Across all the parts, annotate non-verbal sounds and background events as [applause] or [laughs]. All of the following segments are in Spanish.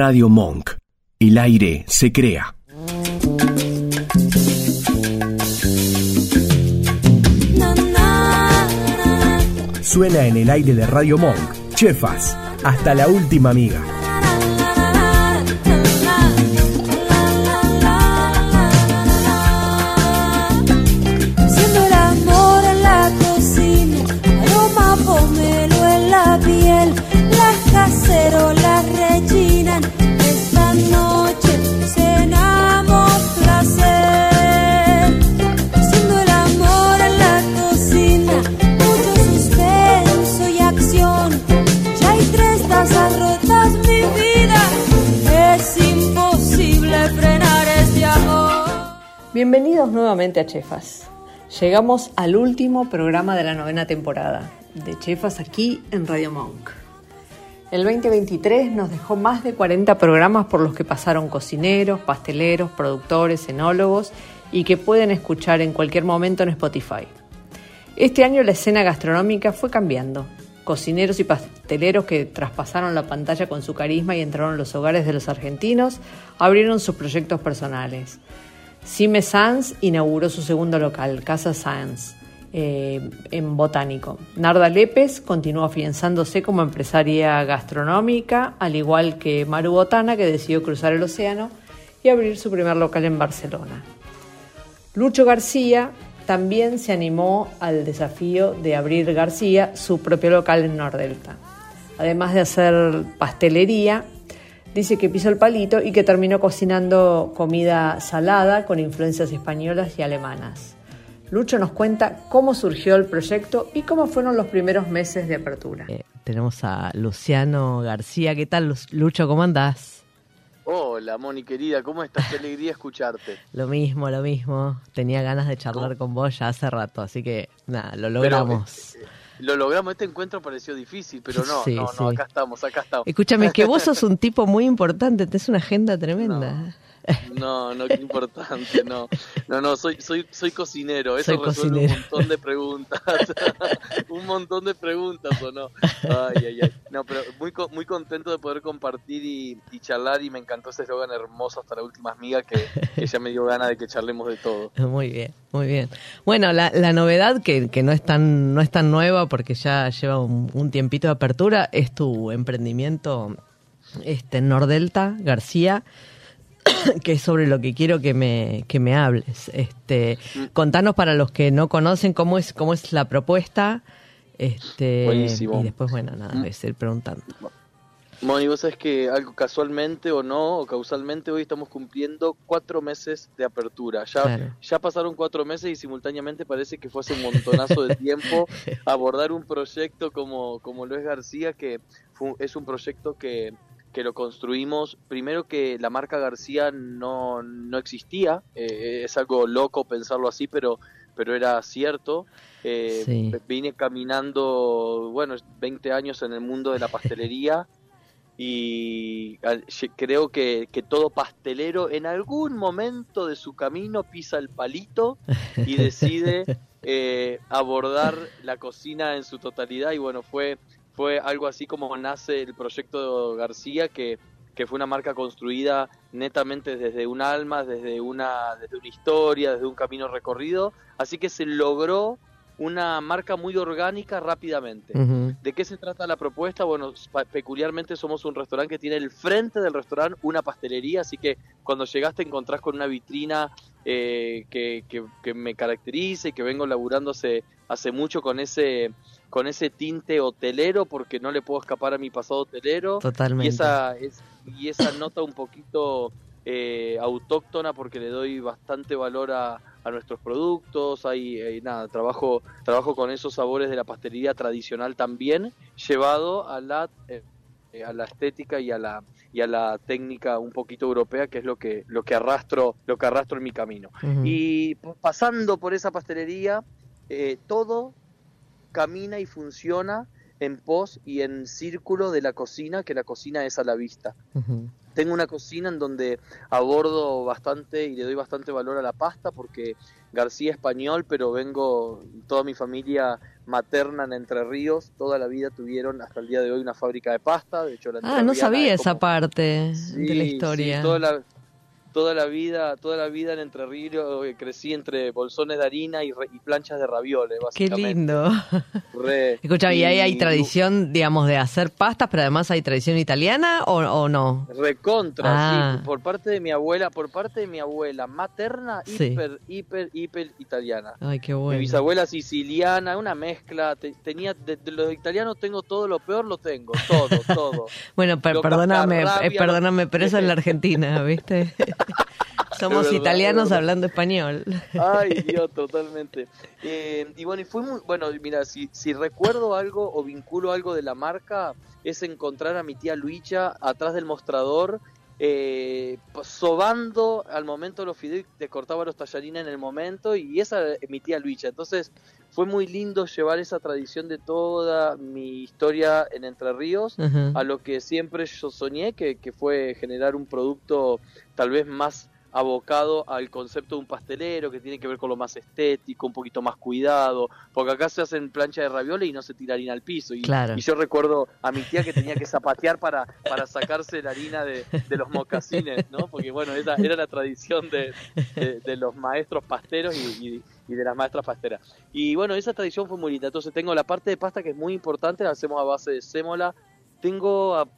Radio Monk. El aire se crea. Suena en el aire de Radio Monk. Chefas, hasta la última amiga. Bienvenidos nuevamente a Chefas. Llegamos al último programa de la novena temporada de Chefas aquí en Radio Monk. El 2023 nos dejó más de 40 programas por los que pasaron cocineros, pasteleros, productores, enólogos y que pueden escuchar en cualquier momento en Spotify. Este año la escena gastronómica fue cambiando. Cocineros y pasteleros que traspasaron la pantalla con su carisma y entraron en los hogares de los argentinos abrieron sus proyectos personales. Sime Sanz inauguró su segundo local, Casa Sanz, eh, en Botánico. Narda Lépez continuó afianzándose como empresaria gastronómica, al igual que Maru Botana, que decidió cruzar el océano y abrir su primer local en Barcelona. Lucho García también se animó al desafío de abrir García su propio local en Nordelta. Además de hacer pastelería, dice que pisó el palito y que terminó cocinando comida salada con influencias españolas y alemanas. Lucho nos cuenta cómo surgió el proyecto y cómo fueron los primeros meses de apertura. Eh, tenemos a Luciano García. ¿Qué tal, Lucho? ¿Cómo andás? Hola, Moni querida, ¿cómo estás? Qué alegría escucharte. [laughs] Lo mismo, lo mismo. Tenía ganas de charlar con vos ya hace rato, así que nada, lo logramos. Pero, eh, lo logramos, este encuentro pareció difícil, pero no, Sí, no, sí. no, acá estamos, acá estamos. Escúchame, es que vos [laughs] sos un tipo muy importante, tenés una agenda tremenda. No, no, qué importante, no. No, no, soy, soy, soy cocinero, eso Soy resuelve cocinero. un montón de preguntas. [laughs] un montón de preguntas, ¿o no? Ay, ay, ay. No, pero muy, muy contento de poder compartir y, y charlar y me encantó ese eslogan hermoso hasta la última amiga que, que ya me dio ganas de que charlemos de todo. Muy bien, muy bien. Bueno, la, la novedad que, que no es tan no es tan nueva porque ya lleva un, un tiempito de apertura es tu emprendimiento este Nordelta, García, [coughs] que es sobre lo que quiero que me que me hables. Este, contanos para los que no conocen cómo es cómo es la propuesta. Este, Buenísimo. y después bueno, nada, voy a seguir preguntando. Moni, vos sabés que algo casualmente o no, o causalmente, hoy estamos cumpliendo cuatro meses de apertura. Ya, Claro. ya pasaron cuatro meses y simultáneamente parece que fue hace un montonazo de tiempo [laughs] abordar un proyecto como, como lo es García, que fue- es un proyecto que, que lo construimos, primero que la marca García no, no existía, eh, es algo loco pensarlo así, pero, pero era cierto. Eh, Sí. Vine caminando, bueno, 20 años en el mundo de la pastelería [laughs] y creo que, que todo pastelero en algún momento de su camino pisa el palito y decide [laughs] eh, abordar la cocina en su totalidad y bueno, fue, fue algo así como nace el proyecto García que, que fue una marca construida netamente desde un alma, desde una, desde una historia, desde un camino recorrido, así que se logró una marca muy orgánica rápidamente. ¿De qué se trata la propuesta? Bueno, peculiarmente somos un restaurante que tiene el frente del restaurante una pastelería, así que cuando llegas te encontrás con una vitrina eh, que, que- que me caracteriza y que vengo laburando hace, hace mucho con ese, con ese tinte hotelero, porque no le puedo escapar a mi pasado hotelero. Totalmente. Y esa, es, y esa nota un poquito eh, autóctona porque le doy bastante valor a, a nuestros productos, hay, hay nada, trabajo, trabajo con esos sabores de la pastelería tradicional también, llevado a la, eh, eh, a la estética y a la, y a la técnica un poquito europea, que es lo que, lo que arrastro, lo que arrastro en mi camino. Y pasando por esa pastelería, eh, todo camina y funciona en pos y en círculo de la cocina, que la cocina es a la vista. Tengo una cocina en donde abordo bastante y le doy bastante valor a la pasta porque García es español, pero vengo, toda mi familia materna en Entre Ríos, toda la vida tuvieron hasta el día de hoy una fábrica de pasta, de hecho la Ah, no sabía es esa parte de la sí, historia. toda la toda la vida, toda la vida en Entre Ríos eh, crecí entre bolsones de harina y, re- y planchas de ravioles, Qué básicamente. lindo. [laughs] Re- Escucha, ¿y ahí hay tradición, digamos, de hacer pastas, pero además hay tradición italiana o, o no? Recontra, Ah. sí, por parte de mi abuela, por parte de mi abuela materna, Sí. hiper, hiper, hiper italiana. Ay, qué Mi bueno. bisabuela siciliana, una mezcla, te- tenía, de, de los italianos tengo todo lo peor, lo tengo, todo, todo. [laughs] Bueno, per- perdóname, eh, perdóname, pero eso es la Argentina, ¿viste? [laughs] [laughs] Somos verdad, italianos hablando español. Ay, [laughs] Dios, totalmente. Eh, y bueno, y fue muy, bueno, mira, si, si recuerdo algo o vinculo algo de la marca, es encontrar a mi tía Luicha atrás del mostrador, eh, sobando al momento los fideos, te cortaba los tallarines en el momento, y esa es mi tía Luicha. Entonces, fue muy lindo llevar esa tradición de toda mi historia en Entre Ríos a lo que siempre yo soñé, que, que fue generar un producto tal vez más abocado al concepto de un pastelero, que tiene que ver con lo más estético, un poquito más cuidado, porque acá se hacen plancha de ravioles y no se tira harina al piso. Y, Claro. y yo recuerdo a mi tía que tenía que zapatear para, para sacarse la harina de, de los mocasines, ¿no? Porque bueno, esa era la tradición de, de- de los maestros pasteros y, y- y de las maestras pasteras. Y bueno, esa tradición fue muy linda. Entonces tengo la parte de pasta que es muy importante, la hacemos a base de sémola. Tengo ap-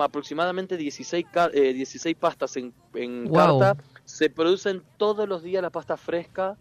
aproximadamente 16, ca- eh, 16 pastas en, en Wow. carta. Se producen todos los días la pasta fresca,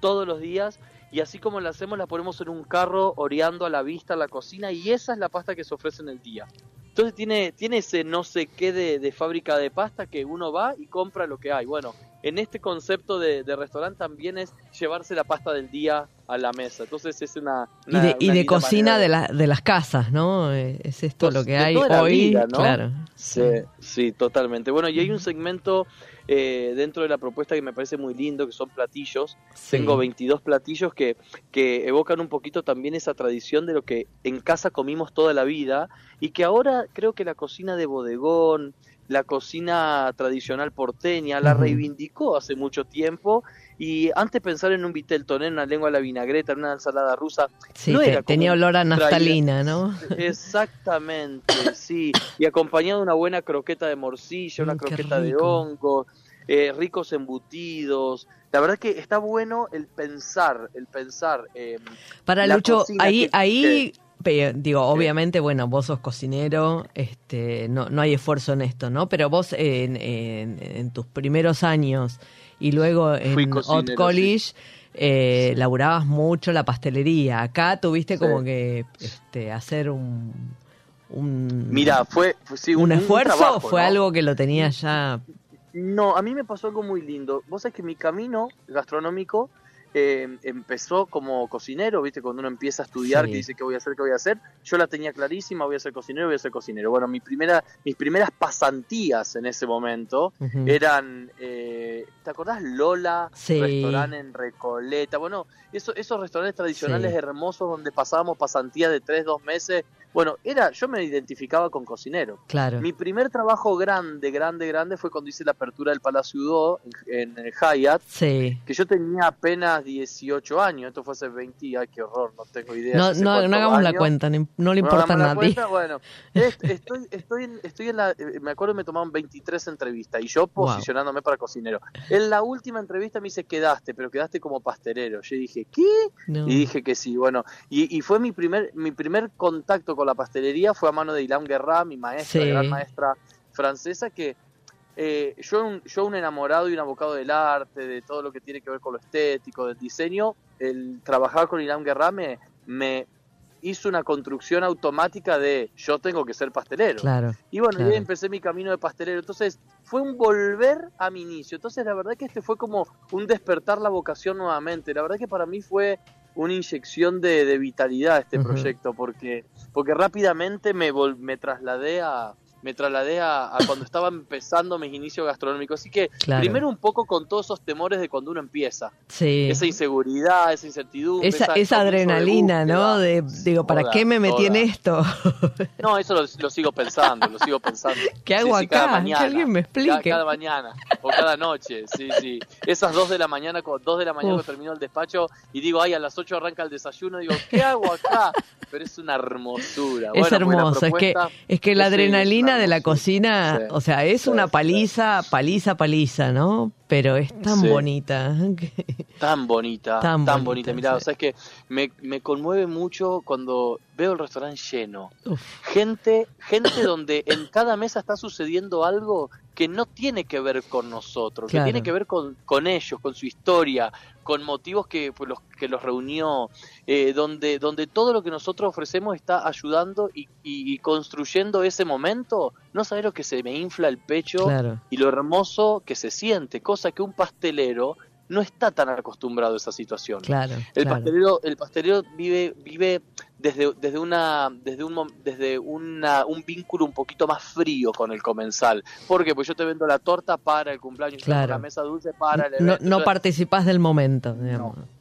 todos los días. Y así como la hacemos, la ponemos en un carro oreando a la vista a la cocina. Y esa es la pasta que se ofrece en el día. Entonces tiene, tiene ese no sé qué de, de fábrica de pasta que uno va y compra lo que hay. Bueno, en este concepto de, de restaurante también es llevarse la pasta del día a la mesa. Entonces es una... Y una- de, y de cocina manera de, la, de las casas, ¿no? Es esto Pues, lo que hay hoy. vida, ¿no? Claro. Sí, sí, totalmente. Bueno, y hay un segmento eh, dentro de la propuesta que me parece muy lindo, que son platillos. Sí. Tengo 22 platillos que, que evocan un poquito también esa tradición de lo que en casa comimos toda la vida y que ahora creo que la cocina de bodegón, la cocina tradicional porteña, la reivindicó hace mucho tiempo y antes de pensar en un vitel toné, en una lengua a la vinagreta, en una ensalada rusa, Sí, no era tenía olor a naftalina, ¿no? [laughs] Exactamente, sí. Y acompañado de una buena croqueta de morcilla, una Mm, croqueta de rico. hongos, eh, ricos embutidos. La verdad que está bueno el pensar, el pensar. eh, Para Lucho, ahí, que- ahí digo, obviamente, bueno, vos sos cocinero, este, no, no hay esfuerzo en esto, ¿no? Pero vos en, en- en tus primeros años y luego en Hot College eh, Sí. laburabas mucho la pastelería. Acá tuviste Sí. como que este, hacer un, un, Mira, fue, fue sí, un, esfuerzo, trabajo, fue ¿no? algo que lo tenías ya. No, a mí me pasó algo muy lindo. Vos sabés que mi camino gastronómico eh, empezó como cocinero, ¿viste? Cuando uno empieza a estudiar, Sí. que dice qué voy a hacer, qué voy a hacer. Yo la tenía clarísima, voy a ser cocinero, voy a ser cocinero. Bueno, mi primera, mis primeras pasantías en ese momento eran, eh, ¿te acordás? Lola, Sí. restaurante en Recoleta. Bueno, eso, esos restaurantes tradicionales Sí. hermosos donde pasábamos pasantías de tres, dos meses. Bueno, era, yo me identificaba con cocinero. Claro. Mi primer trabajo grande, grande, grande fue cuando hice la apertura del Palacio Udó en, en el Hyatt, Sí. que yo tenía apenas 18 años, esto fue hace 20, ay qué horror, no tengo idea. No, no, no hagamos la cuenta, no, le No importa a nadie. cuenta, bueno, es- estoy, estoy, en, estoy en la, eh, me acuerdo que me tomaban 23 entrevistas y yo Wow. posicionándome para cocinero. En la última entrevista me dice quedaste, pero quedaste como pastelero. Yo dije, ¿qué? No. Y dije que sí, bueno, y, y fue mi primer, mi primer contacto con la pastelería fue a mano de Ilan Guerra, mi maestra, Sí. gran maestra francesa, que eh, yo, un, yo un enamorado y un abocado del arte, de todo lo que tiene que ver con lo estético, del diseño, el trabajar con Ilan Guerra me, me hizo una construcción automática de yo tengo que ser pastelero. Claro. Y bueno, Claro. y ahí empecé mi camino de pastelero. Entonces, fue un volver a mi inicio. Entonces, la verdad que este fue como un despertar la vocación nuevamente. La verdad que para mí fue una inyección de, de vitalidad este proyecto, porque, porque rápidamente me, vol- me trasladé a, me trasladé a, a cuando estaba empezando mis inicios gastronómicos. Así que Claro. primero un poco con todos esos temores de cuando uno empieza. Sí. Esa inseguridad, esa incertidumbre. Esa, adrenalina, ¿no? búsqueda. De, digo, ¿para Toda, qué me metí en esto? [laughs] No, eso lo, lo sigo pensando, lo sigo pensando. [laughs] ¿Qué hago Sí, sí, cada acá? Que mañana. alguien me explique. Cada, cada mañana o cada noche, sí, sí. Esas dos de la mañana, dos de la mañana Uf. cuando termino el despacho y digo, ay, a las ocho arranca el desayuno, digo, ¿qué hago acá? Pero es una hermosura. Es Bueno, hermoso, es que, es que la adrenalina de la cocina, o sea, es una paliza, paliza, paliza, ¿no? Pero es tan Sí. bonita. [laughs] Tan bonita, Tan tan, bonita, bonita. Mirá, sí. o sea, es que me, me conmueve mucho cuando veo el restaurante lleno. Uf, Gente, gente [coughs] donde en cada mesa está sucediendo algo que no tiene que ver con nosotros, Claro. que tiene que ver con, con ellos, con su historia, con motivos que, pues, los, que los reunió, eh, donde, donde todo lo que nosotros ofrecemos está ayudando y, y- y construyendo ese momento. No sabes lo que se me infla el pecho claro, y lo hermoso que se siente, cosa que un pastelero no está tan acostumbrado a esa situación. claro. El claro. pastelero, el pastelero vive, vive desde, desde una, desde un desde una, un vínculo un poquito más frío con el comensal. ¿Por qué? Pues yo te vendo la torta para el cumpleaños, Claro. la mesa dulce para el No, evento. no participás del momento, digamos. no.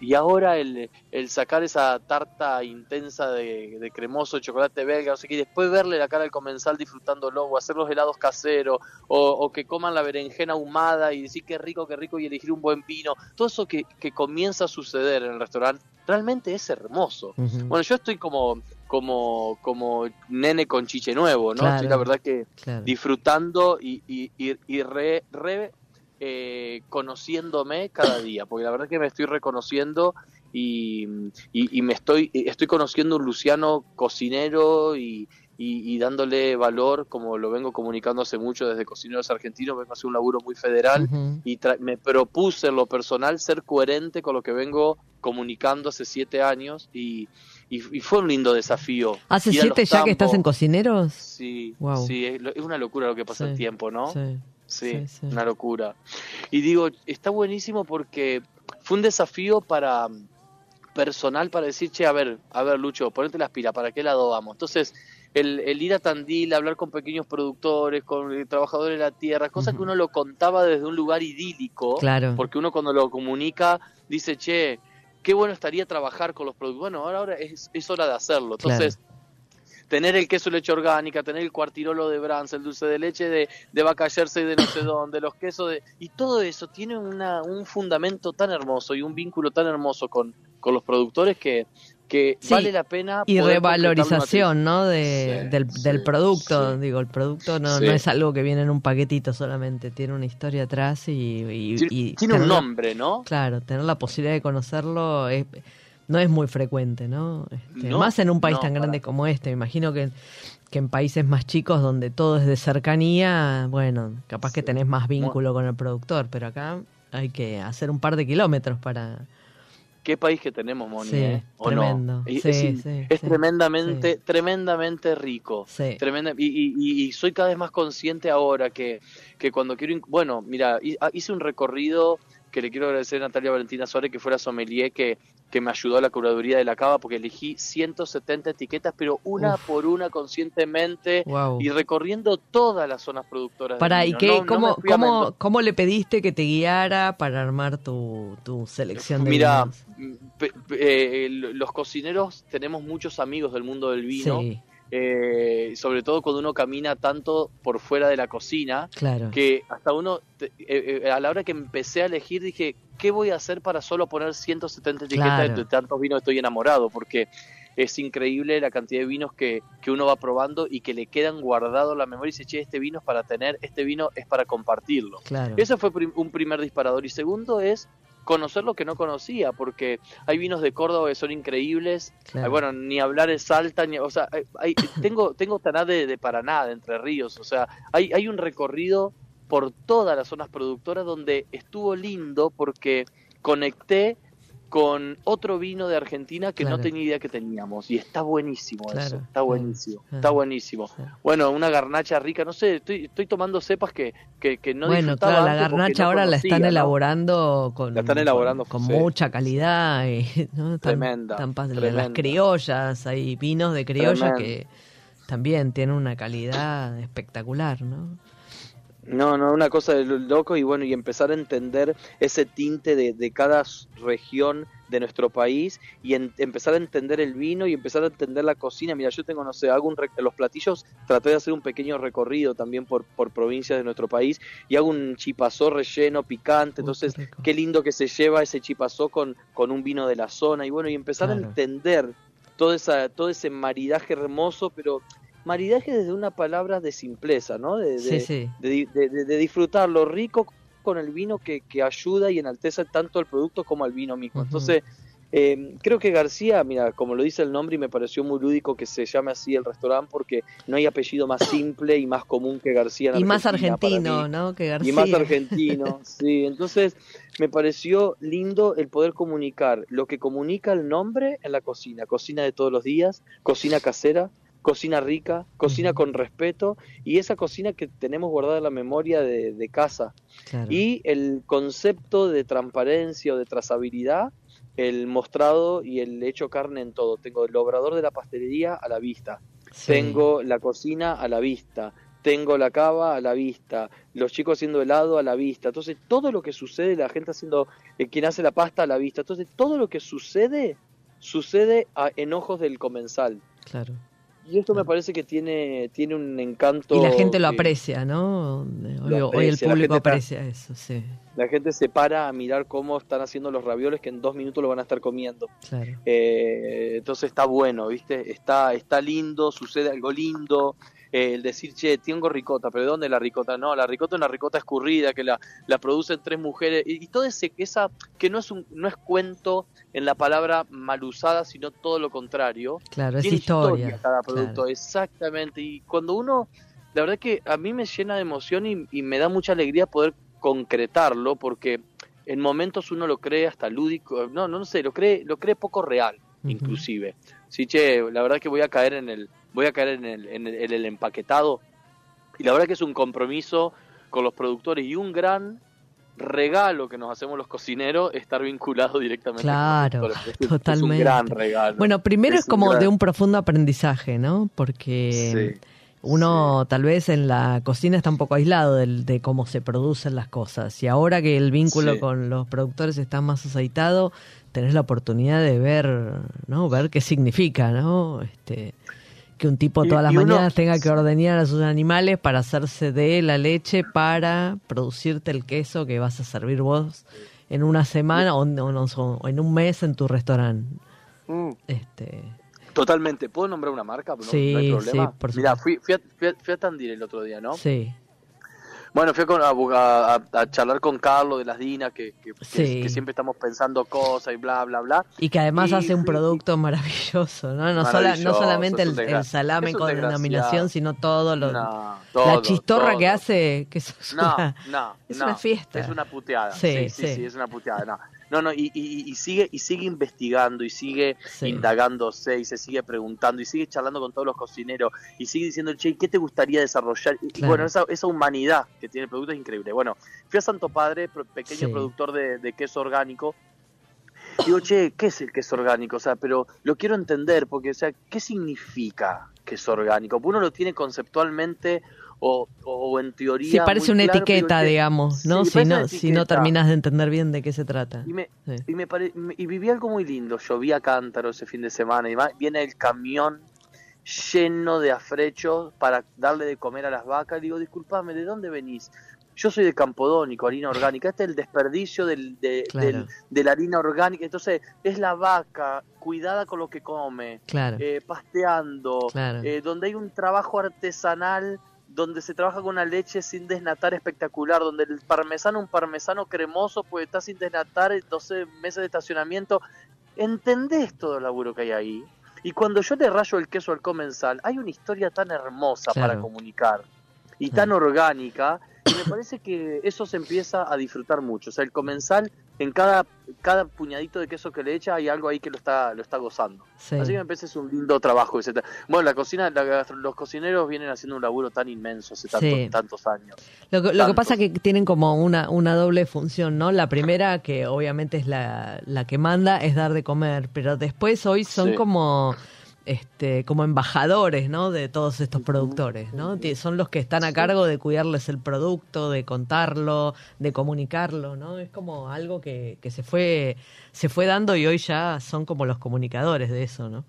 Y ahora el, el sacar esa tarta intensa de, de cremoso de chocolate belga, no sé qué, y después verle la cara al comensal disfrutándolo, o hacer los helados caseros, o, o que coman la berenjena ahumada y decir qué rico, qué rico, y elegir un buen vino. Todo eso que, que comienza a suceder en el restaurante realmente es hermoso. Bueno, yo estoy como, como, como nene con chiche nuevo, ¿no? Claro. Estoy la verdad que Claro. disfrutando y, y, y, y re, re, eh, conociéndome cada día, porque la verdad que me estoy reconociendo y, y, y me estoy, estoy conociendo un Luciano cocinero y, y, y dándole valor, como lo vengo comunicando hace mucho desde Cocineros Argentinos, vengo a hacer un laburo muy federal y tra- me propuse en lo personal ser coherente con lo que vengo comunicando hace siete años y, y, fue un lindo desafío. ¿Hace siete ya que estás en cocineros? Sí, Wow. sí, es, es una locura lo que pasa Sí, el tiempo, ¿no? Sí. Sí, sí, sí. una locura. Y digo, está buenísimo porque fue un desafío para personal para decir, che, a ver, a ver, Lucho, ponete las pilas, ¿para qué lado vamos? Entonces, el, el ir a Tandil, hablar con pequeños productores, con eh, trabajadores de la tierra, cosa que uno lo contaba desde un lugar idílico, Claro. porque uno cuando lo comunica dice, che, qué bueno estaría trabajar con los productos. Bueno, ahora, ahora es, es hora de hacerlo. Entonces, tener el queso leche orgánica, tener el cuartirolo de Brans, el dulce de leche de, de vaca jersey de no sé dónde, los quesos de... Y todo eso tiene una, un fundamento tan hermoso y un vínculo tan hermoso con, con los productores que, que Sí, vale la pena... Y revalorización, ¿no? De, Sí, del, producto. Digo, el producto no, es algo que viene en un paquetito solamente, tiene una historia atrás y... y- Tiene, y tiene un tener nombre, ¿no? Claro, tener la posibilidad de conocerlo es, no es muy frecuente, ¿no? Este, No, más en un país no, tan grande como este. Me imagino que, que en países más chicos donde todo es de cercanía, bueno, capaz que tenés más vínculo con el productor, pero acá hay que hacer un par de kilómetros para... Qué país que tenemos, Moni, Sí, ¿eh? ¿O tremendo. no? Es, Sí, es- sí, es sí, tremendamente, tremendamente rico. Sí. Tremenda, y, y- y- soy cada vez más consciente ahora que, que cuando quiero... Bueno, mira, ah, hice un recorrido que le quiero agradecer a Natalia Valentina Suárez, que fue la sommelier que, que me ayudó a la curaduría de la cava, porque elegí 170 etiquetas, pero una Uf. por una conscientemente Wow. y recorriendo todas las zonas productoras. Para, ¿y qué, No- no cómo, a cómo, cómo le pediste que te guiara para armar tu, tu selección de Mira, vinos? pe- eh, los cocineros tenemos muchos amigos del mundo del vino, Sí, eh, sobre todo cuando uno camina tanto por fuera de la cocina, claro. que hasta uno, eh, eh, a la hora que empecé a elegir, dije, ¿qué voy a hacer para solo poner 170 etiquetas Claro. de tantos vinos? Estoy enamorado, porque es increíble la cantidad de vinos que, que uno va probando y que le quedan guardados en la memoria y dice, che, este vino es para tener, este vino es para compartirlo. Claro. Ese fue prim- un primer disparador. Y segundo es conocer lo que no conocía, porque hay vinos de Córdoba que son increíbles. claro. Bueno, ni hablar de Salta, ni, o sea, hay- hay- [laughs] tengo, tengo Taná de, de Paraná, de Entre Ríos. O sea, hay, hay un recorrido por todas las zonas productoras donde estuvo lindo porque conecté con otro vino de Argentina que Claro. no tenía idea que teníamos. Y está buenísimo Claro, eso, está buenísimo, claro. está buenísimo. Bueno, una garnacha rica, no sé, estoy, estoy tomando cepas que, que, que no bueno, claro, la garnacha no ahora la están ¿no? elaborando con, La están elaborando, con, con sí. mucha calidad. Y, [laughs] ¿no? Están- Tremenda, pas- tremenda. Las criollas, hay vinos de criolla que, también tienen una calidad espectacular, ¿no? No, no, una cosa de loco y bueno, y empezar a entender ese tinte de, de cada región de nuestro país y empezar a entender el vino y empezar a entender la cocina. Mira, yo tengo, no sé, hago un los platillos, traté de hacer un pequeño recorrido también por, por provincias de nuestro país y hago un chipazó relleno picante. Entonces, qué, lindo que se lleva ese chipazó con, con un vino de la zona y bueno, y empezar a entender todo, esa, todo ese maridaje hermoso, pero maridaje desde una palabra de simpleza, ¿no? De, de, disfrutar lo rico con el vino que, que, ayuda y enaltece tanto al producto como al vino mismo. Entonces, eh, creo que García, mira, como lo dice el nombre, y me pareció muy lúdico que se llame así el restaurante porque no hay apellido más simple y más común que García. y más argentino, ¿no? Que García. Y más argentino, [laughs] sí. Entonces, me pareció lindo el poder comunicar lo que comunica el nombre en la cocina, cocina de todos los días, cocina casera, cocina rica, cocina con respeto y esa cocina que tenemos guardada en la memoria de, casa. Y el concepto de transparencia o de trazabilidad, el mostrado y el hecho carne en todo. Tengo el obrador de la pastelería a la vista, tengo la cocina a la vista, tengo la cava a la vista, los chicos haciendo helado a la vista. Entonces, todo lo que sucede, la gente haciendo, eh, quien hace la pasta a la vista. Entonces, todo lo que sucede, sucede en ojos del comensal. Claro. Y esto me parece que tiene, tiene un encanto. Y la gente lo aprecia, ¿no? Hoy, el público aprecia eso, sí. La gente se para a mirar cómo están haciendo los ravioles que en dos minutos lo van a estar comiendo. Claro. Eh, entonces está bueno, ¿viste? Está, está lindo, sucede algo lindo. Eh, el decir, che, tengo ricota, pero ¿de dónde la ricota? No, la ricota es una ricota escurrida que la, la producen tres mujeres y, todo ese, esa, que no es, un, no es cuento en la palabra mal usada, sino todo lo contrario. Claro, es historia. cada producto, exactamente. Y cuando uno, la verdad que a mí me llena de emoción y, me da mucha alegría poder concretarlo porque en momentos uno lo cree hasta lúdico, no, no, sé, lo cree, lo cree poco real, inclusive. Sí, che, la verdad que voy a caer en el, voy a caer en el, en el, empaquetado. Y la verdad que es un compromiso con los productores y un gran regalo que nos hacemos los cocineros estar vinculado directamente claro, con los totalmente. Es un gran regalo. Bueno, primero es, como de un profundo aprendizaje, ¿no? Porque uno tal vez en la cocina está un poco aislado de, cómo se producen las cosas y ahora que el vínculo con los productores está más aceitado, tenés la oportunidad de ver, ¿no? Ver qué significa, ¿no? Este, que un tipo todas las mañanas tenga que ordeñar a sus animales para hacerse de la leche para producirte el queso que vas a servir vos en una semana o, en un mes en tu restaurante. Mm. Este, Totalmente. ¿Puedo nombrar una marca? No, sí, no hay problema. Sí, por Mira, fui, fui, a, fui, a, Tandil el otro día, ¿no? Sí. Bueno, fui a, a, charlar con Carlos de las Dinas, que, que, siempre estamos pensando cosas y bla, bla, bla. Y que además hace un producto maravilloso, ¿no? No, no solamente el, salame con denominación, sino todo lo... la chistorra que hace, que es, una, [laughs] es una fiesta. Es una puteada. Sí, sí, sí, es una puteada. No. No, no, y, y, sigue y sigue investigando y sigue indagándose y se sigue preguntando y sigue charlando con todos los cocineros y sigue diciendo, che, ¿qué te gustaría desarrollar? Y bueno, esa, esa, humanidad que tiene el producto es increíble. Bueno, fui a Santo Padre, pequeño productor de, queso orgánico. Digo, che, ¿qué es el queso orgánico? O sea, pero lo quiero entender, porque, o sea, ¿qué significa queso orgánico? Uno lo tiene conceptuamente o, o en teoría. Sí, parece una etiqueta, digamos, ¿no? si no, si no terminas de entender bien de qué se trata. Y, me, y, me y viví algo muy lindo. Llovía cántaro ese fin de semana y viene el camión lleno de afrechos para darle de comer a las vacas. Digo, disculpame, ¿de dónde venís? Yo soy de Campodónico, harina orgánica. Este es el desperdicio del, de, de la harina orgánica. Entonces, es la vaca cuidada con lo que come, eh, pasteando, eh, donde hay un trabajo artesanal donde se trabaja con una leche sin desnatar espectacular, donde el parmesano, un parmesano cremoso, pues está sin desnatar, 12 meses de estacionamiento. ¿Entendés todo el laburo que hay ahí? Y cuando yo le rayo el queso al comensal, hay una historia tan hermosa para comunicar y tan orgánica, y me parece que eso se empieza a disfrutar mucho. O sea, el comensal en cada, cada puñadito de queso que le echa hay algo ahí que lo está, lo está gozando. Así que me parece es un lindo trabajo. Bueno, la cocina, los cocineros vienen haciendo un laburo tan inmenso hace tantos años. Lo, que pasa es que tienen como una, una doble función, ¿no? La primera, que obviamente es la, la que manda, es dar de comer, pero después hoy son como este, como embajadores, ¿no? De todos estos productores, ¿no? Son los que están a cargo de cuidarles el producto, de contarlo, de comunicarlo, ¿no? Es como algo que, que se fue, se fue dando y hoy ya son como los comunicadores de eso, ¿no?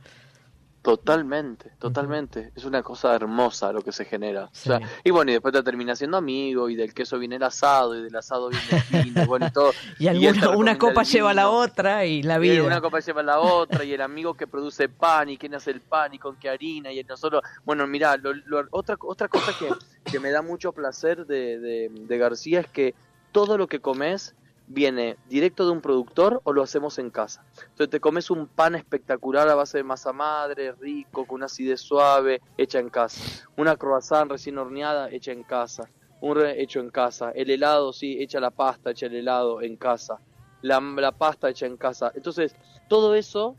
Totalmente, totalmente. Es una cosa hermosa lo que se genera. O sea, y bueno, y después te termina siendo amigo, y del queso viene el asado, y del asado viene el vino, y bueno, y todo. [laughs] y, alguna, una copa lleva a la otra, y la vida. Y una copa lleva a la otra, y el amigo que produce pan, y quién hace el pan, y con qué harina, y nosotros. Bueno, mirá, otra, otra cosa que, que me da mucho placer de, de, de García es que todo lo que comes viene directo de un productor o lo hacemos en casa. Entonces te comes un pan espectacular a base de masa madre, rico, con una acidez suave, hecha en casa. Una croissant recién horneada, hecha en casa. Un re hecho en casa. El helado, sí, hecha la pasta, hecha el helado en casa. La, la pasta hecha en casa. Entonces, todo eso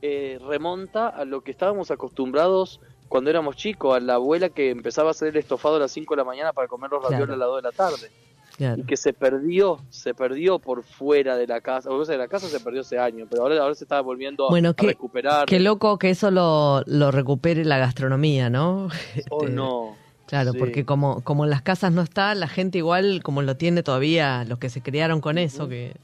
eh, remonta a lo que estábamos acostumbrados cuando éramos chicos, a la abuela que empezaba a hacer el estofado a las 5 de la mañana para comer los ravioles a las 2 de la tarde y que se perdió, se perdió por fuera de la casa. O sea, de la casa se perdió hace años, pero ahora, ahora se está volviendo a recuperar. Qué loco que eso lo, lo recupere la gastronomía, ¿no? [laughs] Oh, este, no. Claro, porque como, como en las casas no está, la gente igual, como lo tiene todavía, los que se criaron con eso, que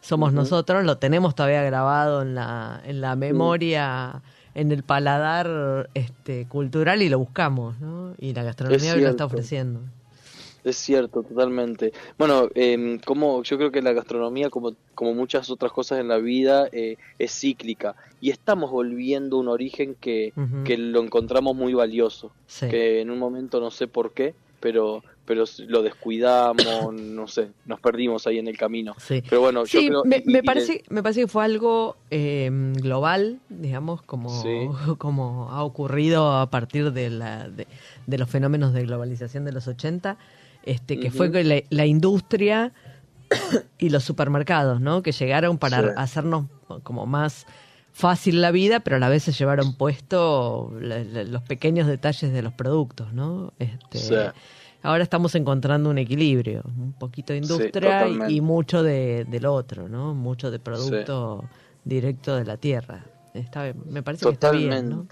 somos nosotros, lo tenemos todavía grabado en la, en la memoria, en el paladar este, cultural y lo buscamos, ¿no? Y la gastronomía lo está ofreciendo. Es cierto, totalmente. Bueno, eh, como yo creo que la gastronomía, como, como muchas otras cosas en la vida, eh, es cíclica y estamos volviendo a un origen que, que lo encontramos muy valioso, que en un momento no sé por qué, pero pero lo descuidamos, [coughs] no sé, nos perdimos ahí en el camino. Sí. Pero bueno, yo creo, me, me parece, me parece que fue algo eh, global, digamos, como, [laughs] como ha ocurrido a partir de, la, de, de, los fenómenos de globalización de los 80 este, que fue la, la industria y los supermercados, ¿no? Que llegaron para hacernos como más fácil la vida, pero a la vez se llevaron puesto los pequeños detalles de los productos, ¿no? Este, Ahora estamos encontrando un equilibrio, un poquito de industria y, mucho de, del otro, ¿no? Mucho de producto directo de la tierra. Está, me parece que está bien, ¿no?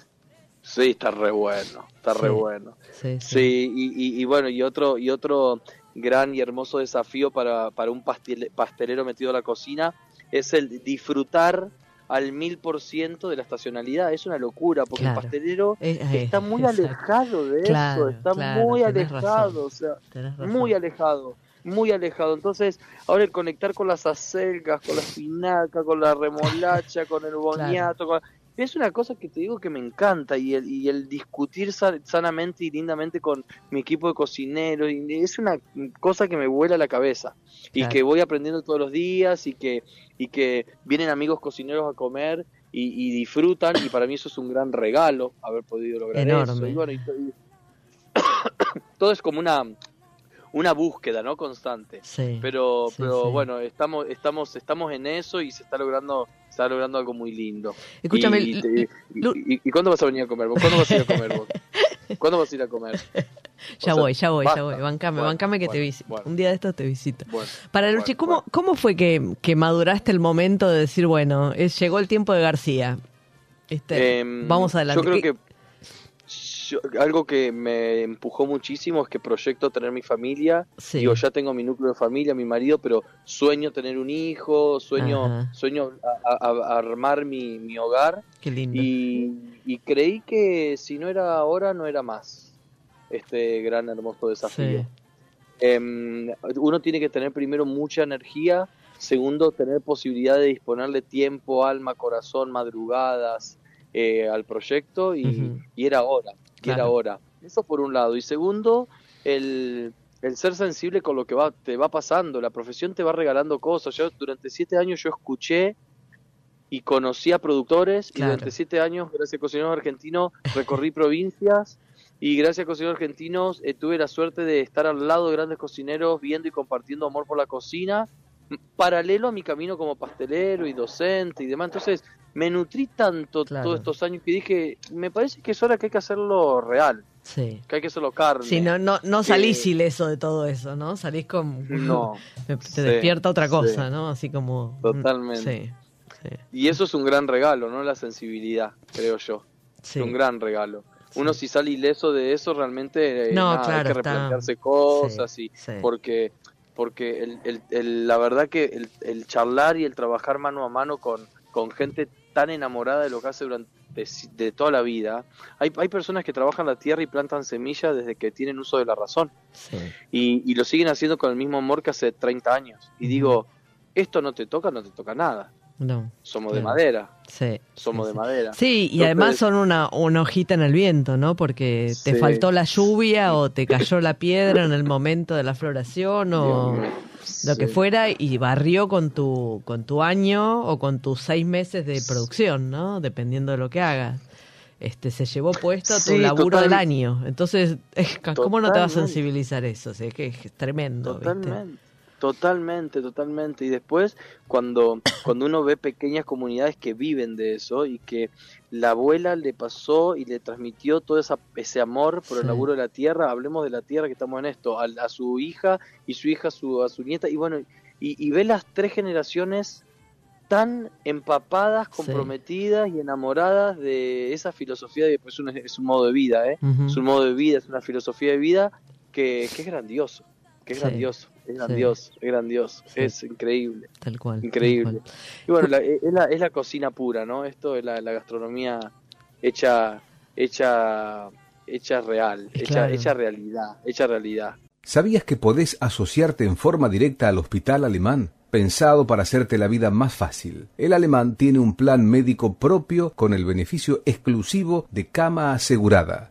Sí, está re bueno, está re bueno. Sí, y, y, bueno, y otro, y otro gran y hermoso desafío para, para un pastelero metido a la cocina es el disfrutar al mil por ciento de la estacionalidad. Es una locura, porque el pastelero está muy alejado de eso, está muy alejado, o sea, muy alejado, muy alejado. Entonces, ahora el conectar con las acelgas, con la espinaca, con la remolacha, con el boniato, con es una cosa que te digo que me encanta y el, y el discutir sanamente y lindamente con mi equipo de cocineros es una cosa que me vuela la cabeza y que voy aprendiendo todos los días y que y que vienen amigos cocineros a comer y, disfrutan y para mí eso es un gran regalo haber podido lograr eso y bueno, [coughs] todo es como una una búsqueda no constante. Sí, pero pero bueno estamos estamos estamos en eso y se está logrando está logrando algo muy lindo. Escúchame. Y, cuándo vas a venir a comer vos? ¿Cuándo vas a ir a comer vos? [laughs] ¿Cuándo vas a ir a comer? [laughs] ya voy, ya voy, ya voy. Bancame, bancame que te visito. Un día de estos te visito. Para Luchi, ¿cómo, ¿cómo fue que, que, maduraste el momento de decir, bueno, es, llegó el tiempo de García? Este, em, vamos adelante. Yo creo que algo que me empujó muchísimo es que proyecto tener mi familia. Digo, ya tengo mi núcleo de familia, mi marido, pero sueño tener un hijo, sueño, sueño armar mi, mi, hogar. Qué lindo. Y, creí que si no era ahora, no era más. Este gran, hermoso desafío. Em, uno tiene que tener primero mucha energía, segundo, tener posibilidad de disponerle tiempo, alma, corazón, madrugadas, eh, al proyecto y, era hora que era ahora. Eso por un lado. Y segundo, el, el ser sensible con lo que va, te va pasando. La profesión te va regalando cosas. Yo durante siete años yo escuché y conocí a productores y durante siete años, gracias a Cocineros Argentinos, recorrí [laughs] provincias y gracias a Cocineros Argentinos eh, tuve la suerte de estar al lado de grandes cocineros viendo y compartiendo amor por la cocina paralelo a mi camino como pastelero y docente y demás. Entonces, me nutrí tanto todos estos años que dije, me parece que es hora que hay que hacerlo real. Sí. Que hay que hacerlo carne. Sí, no, no, no salís ileso de todo eso, ¿no? Salís con... No. [laughs] te despierta otra cosa, ¿no? Así como... Totalmente. Sí, Y eso es un gran regalo, ¿no? La sensibilidad, creo yo. Sí. Es un gran regalo. Uno si sale ileso de eso realmente eh, No, nada, claro, hay que está- replantearse cosas sí, y sí. porque porque el, el- el- la verdad que el, el charlar y el trabajar mano a mano con, con gente tan enamorada de lo que hace durante de toda la vida hay, hay personas que trabajan la tierra y plantan semillas desde que tienen uso de la razón. Sí. y, y lo siguen haciendo con el mismo amor que hace 30 años. Y digo esto no te toca no te toca nada No, somos de madera sí. somos sí, de sí. madera Sí, y Entonces- además son una, una hojita en el viento, ¿no? Porque te Sí. faltó la lluvia o te cayó la piedra en el momento de la floración o lo que fuera y barrió con tu con tu año o con tus seis meses de producción, ¿no? Dependiendo de lo que hagas. Este se llevó puesto tu laburo total- del año. Entonces, ¿cómo no te va a Totalmente. sensibilizar eso? O sea, es que es tremendo, ¿viste? Totalmente, totalmente. Y después, cuando, cuando uno ve pequeñas comunidades que viven de eso y que la abuela le pasó y le transmitió todo esa, ese amor por el Sí. laburo de la tierra, hablemos de la tierra que estamos en esto, a, a su hija y su hija a su, a su nieta, y bueno, y, y ve las tres generaciones tan empapadas, Sí. comprometidas y enamoradas de esa filosofía, de, pues, un- es un modo de vida, ¿eh? Ujú. es un modo de vida, es una filosofía de vida que, que es grandioso, que es Sí, grandioso, es sí. grandioso, es grandioso, Sí. es increíble. Tal cual. tal Increíble. cual. Y bueno, la- es, la, es la cocina pura, ¿no? Esto es la, la gastronomía hecha, hecha, hecha real, hecha, Claro. hecha realidad, hecha realidad. ¿Sabías que podés asociarte en forma directa al Hospital Alemán? Pensado para hacerte la vida más fácil. El alemán tiene un plan médico propio con el beneficio exclusivo de cama asegurada,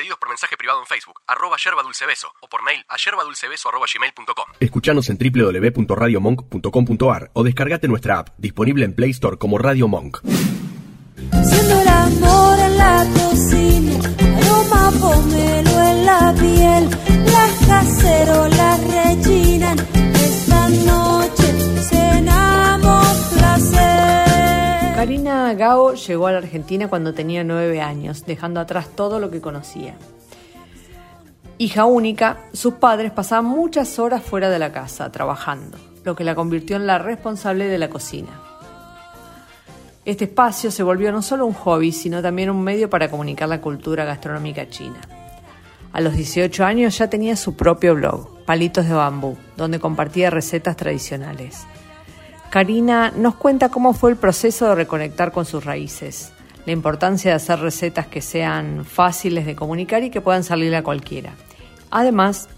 Pedidos por mensaje privado en Facebook, arroba yerba dulce beso, o por mail a yerbadulcebeso arroba gmail.com. Escuchanos en www.radiomonk.com.ar o descargate nuestra app, disponible en Play Store como Radio Monk. Siendo el amor Gao llegó a la Argentina cuando tenía nueve años, dejando atrás todo lo que conocía. Hija única, sus padres pasaban muchas horas fuera de la casa, trabajando, lo que la convirtió en la responsable de la cocina. Este espacio se volvió no solo un hobby, sino también un medio para comunicar la cultura gastronómica china. A los 18 años ya tenía su propio blog, Palitos de Bambú, donde compartía recetas tradicionales. Karina nos cuenta cómo fue el proceso de reconectar con sus raíces, la importancia de hacer recetas que sean fáciles de comunicar y que puedan salir a cualquiera. Además,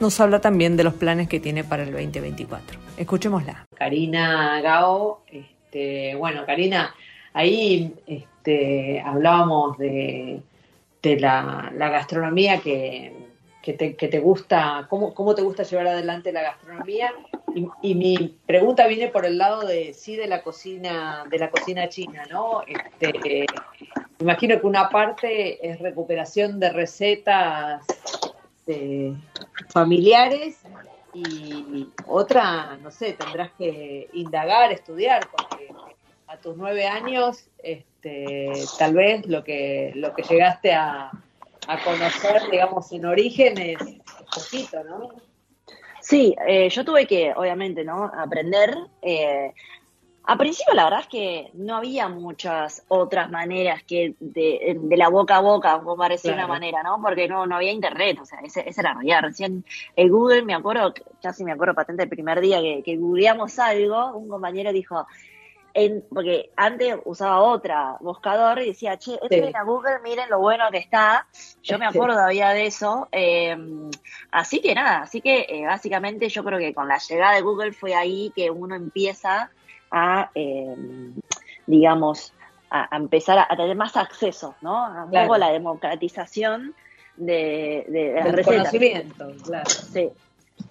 nos habla también de los planes que tiene para el 2024. Escuchémosla. Karina Gao, este, bueno, Karina, ahí este, hablábamos de, la gastronomía que, que te, gusta, cómo, cómo te gusta llevar adelante la gastronomía Y, y mi pregunta viene por el lado de sí de la cocina, de la cocina china, ¿no? Este, me imagino que una parte es recuperación de recetas este, familiares y otra, no sé, tendrás que indagar, estudiar, porque a tus nueve años, este, tal vez lo que, lo que llegaste a, a conocer, digamos, en origen es poquito, ¿no? Sí, eh, yo tuve que, obviamente, ¿no? Aprender. Eh, a principio, la verdad es que no había muchas otras maneras que de, de la boca a boca, como parecía Claro. una manera, ¿no? Porque no, no había internet, o sea, ese- esa era la realidad. Recién el Google, me acuerdo, casi me acuerdo patente el primer día que, que googleamos algo, un compañero dijo, en, porque antes usaba otra buscador y decía, che, entren a Google, miren lo bueno que está. Yo me acuerdo todavía de eso. eh, así que nada, así que eh, básicamente yo creo que con la llegada de Google fue ahí que uno empieza a, eh, digamos, a, a empezar a, a tener más acceso, ¿no? A un Claro. poco la democratización de, de, de las Del recetas. conocimiento, claro. Sí.